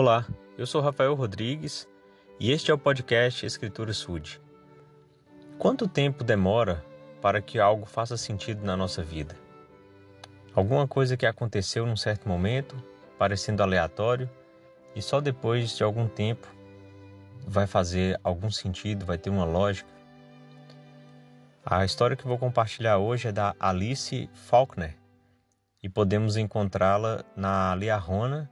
Olá, eu sou Rafael Rodrigues e este é o podcast Escritura Sud. Quanto tempo demora para que algo faça sentido na nossa vida? Alguma coisa que aconteceu num certo momento, parecendo aleatório, e só depois de algum tempo vai fazer algum sentido, vai ter uma lógica. A história que vou compartilhar hoje é da Alice Faulkner e podemos encontrá-la na Liarrona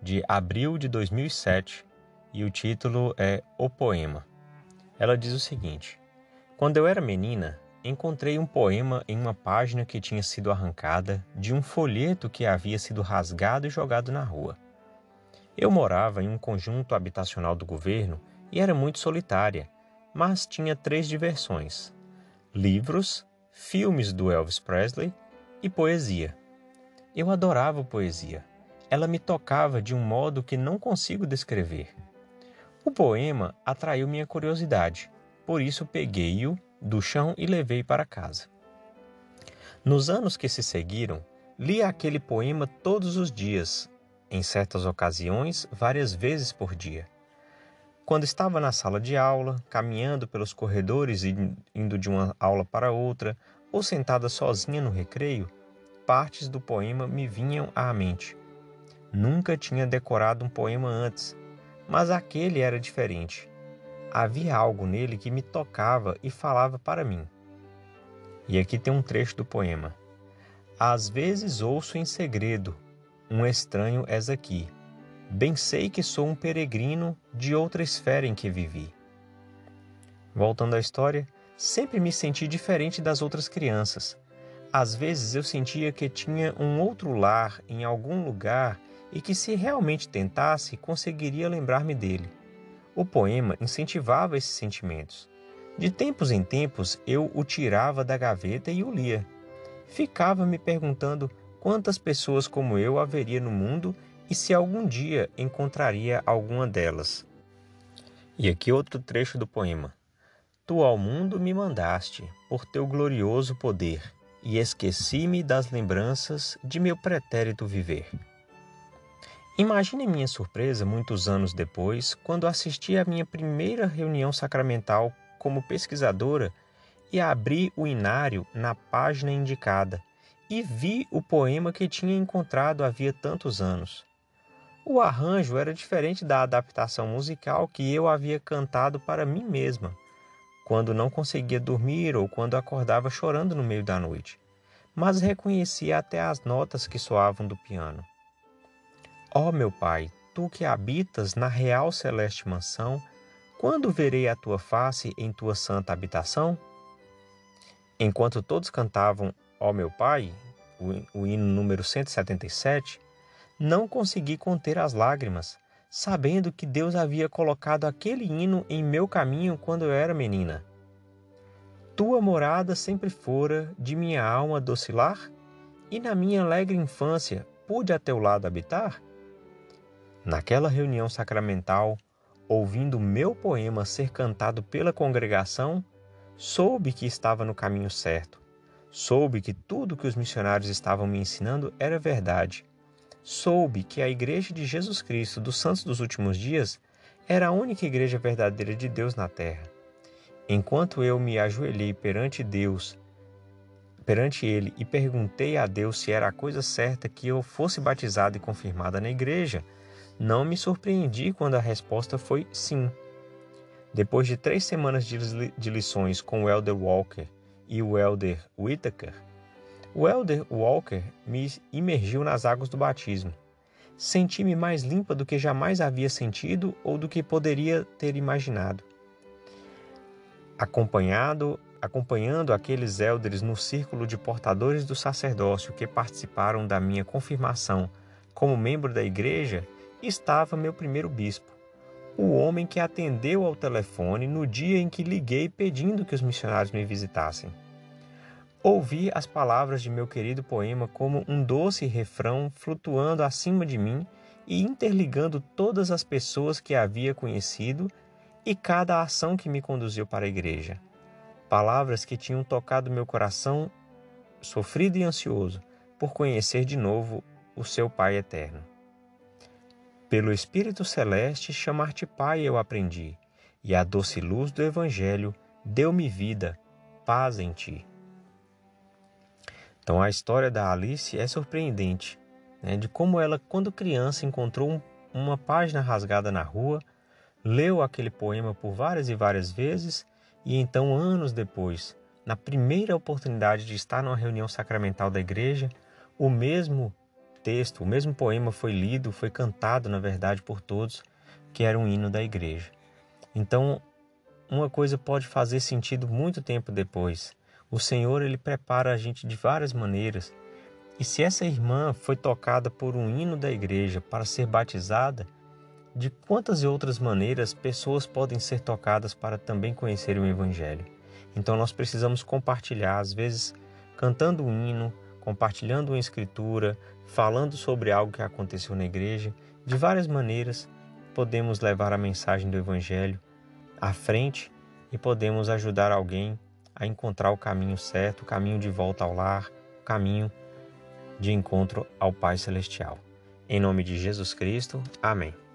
de abril de 2007 e o título é O Poema. Ela diz o seguinte: Quando eu era menina, encontrei um poema em uma página que tinha sido arrancada de um folheto que havia sido rasgado e jogado na rua. Eu morava em um conjunto habitacional do governo e era muito solitária, mas tinha três diversões: livros, filmes do Elvis Presley e poesia. Eu adorava poesia ela me tocava de um modo que não consigo descrever. O poema atraiu minha curiosidade, por isso peguei-o do chão e levei para casa. Nos anos que se seguiram, li aquele poema todos os dias, em certas ocasiões, várias vezes por dia. Quando estava na sala de aula, caminhando pelos corredores e indo de uma aula para outra, ou sentada sozinha no recreio, partes do poema me vinham à mente. Nunca tinha decorado um poema antes, mas aquele era diferente. Havia algo nele que me tocava e falava para mim. E aqui tem um trecho do poema. Às vezes ouço em segredo, um estranho és aqui. Bem sei que sou um peregrino de outra esfera em que vivi. Voltando à história, sempre me senti diferente das outras crianças. Às vezes eu sentia que tinha um outro lar em algum lugar e que, se realmente tentasse, conseguiria lembrar-me dele. O poema incentivava esses sentimentos. De tempos em tempos eu o tirava da gaveta e o lia. Ficava me perguntando quantas pessoas como eu haveria no mundo e se algum dia encontraria alguma delas. E aqui outro trecho do poema. Tu ao mundo me mandaste, por teu glorioso poder, e esqueci-me das lembranças de meu pretérito viver. Imagine minha surpresa muitos anos depois, quando assisti à minha primeira reunião sacramental como pesquisadora e abri o inário na página indicada e vi o poema que tinha encontrado havia tantos anos. O arranjo era diferente da adaptação musical que eu havia cantado para mim mesma, quando não conseguia dormir ou quando acordava chorando no meio da noite, mas reconhecia até as notas que soavam do piano. Ó oh, meu Pai, tu que habitas na real celeste mansão, quando verei a tua face em tua santa habitação? Enquanto todos cantavam Ó oh, meu Pai, o, o hino número 177, não consegui conter as lágrimas, sabendo que Deus havia colocado aquele hino em meu caminho quando eu era menina. Tua morada sempre fora de minha alma docilar, e na minha alegre infância pude a teu lado habitar? Naquela reunião sacramental, ouvindo meu poema ser cantado pela congregação, soube que estava no caminho certo. Soube que tudo que os missionários estavam me ensinando era verdade. Soube que a Igreja de Jesus Cristo dos Santos dos Últimos Dias era a única igreja verdadeira de Deus na terra. Enquanto eu me ajoelhei perante Deus, perante ele e perguntei a Deus se era a coisa certa que eu fosse batizado e confirmada na igreja, não me surpreendi quando a resposta foi sim. Depois de três semanas de lições com o Elder Walker e o Elder Whittaker, o Elder Walker me imergiu nas águas do batismo. Senti-me mais limpa do que jamais havia sentido ou do que poderia ter imaginado. Acompanhado, acompanhando aqueles elders no círculo de portadores do sacerdócio que participaram da minha confirmação como membro da igreja, estava meu primeiro bispo, o homem que atendeu ao telefone no dia em que liguei pedindo que os missionários me visitassem. Ouvi as palavras de meu querido poema como um doce refrão flutuando acima de mim e interligando todas as pessoas que havia conhecido e cada ação que me conduziu para a igreja. Palavras que tinham tocado meu coração sofrido e ansioso por conhecer de novo o seu Pai eterno. Pelo Espírito Celeste, chamar-te Pai eu aprendi, e a doce luz do Evangelho deu-me vida, paz em ti. Então a história da Alice é surpreendente, né, de como ela, quando criança, encontrou um, uma página rasgada na rua, leu aquele poema por várias e várias vezes, e então, anos depois, na primeira oportunidade de estar numa reunião sacramental da igreja, o mesmo texto, o mesmo poema foi lido, foi cantado, na verdade, por todos, que era um hino da igreja. Então, uma coisa pode fazer sentido muito tempo depois. O Senhor, ele prepara a gente de várias maneiras. E se essa irmã foi tocada por um hino da igreja para ser batizada, de quantas outras maneiras pessoas podem ser tocadas para também conhecer o Evangelho? Então nós precisamos compartilhar, às vezes cantando um hino, compartilhando uma escritura, falando sobre algo que aconteceu na igreja. De várias maneiras, podemos levar a mensagem do Evangelho à frente e podemos ajudar alguém a encontrar o caminho certo, o caminho de volta ao lar, o caminho de encontro ao Pai Celestial. Em nome de Jesus Cristo, amém.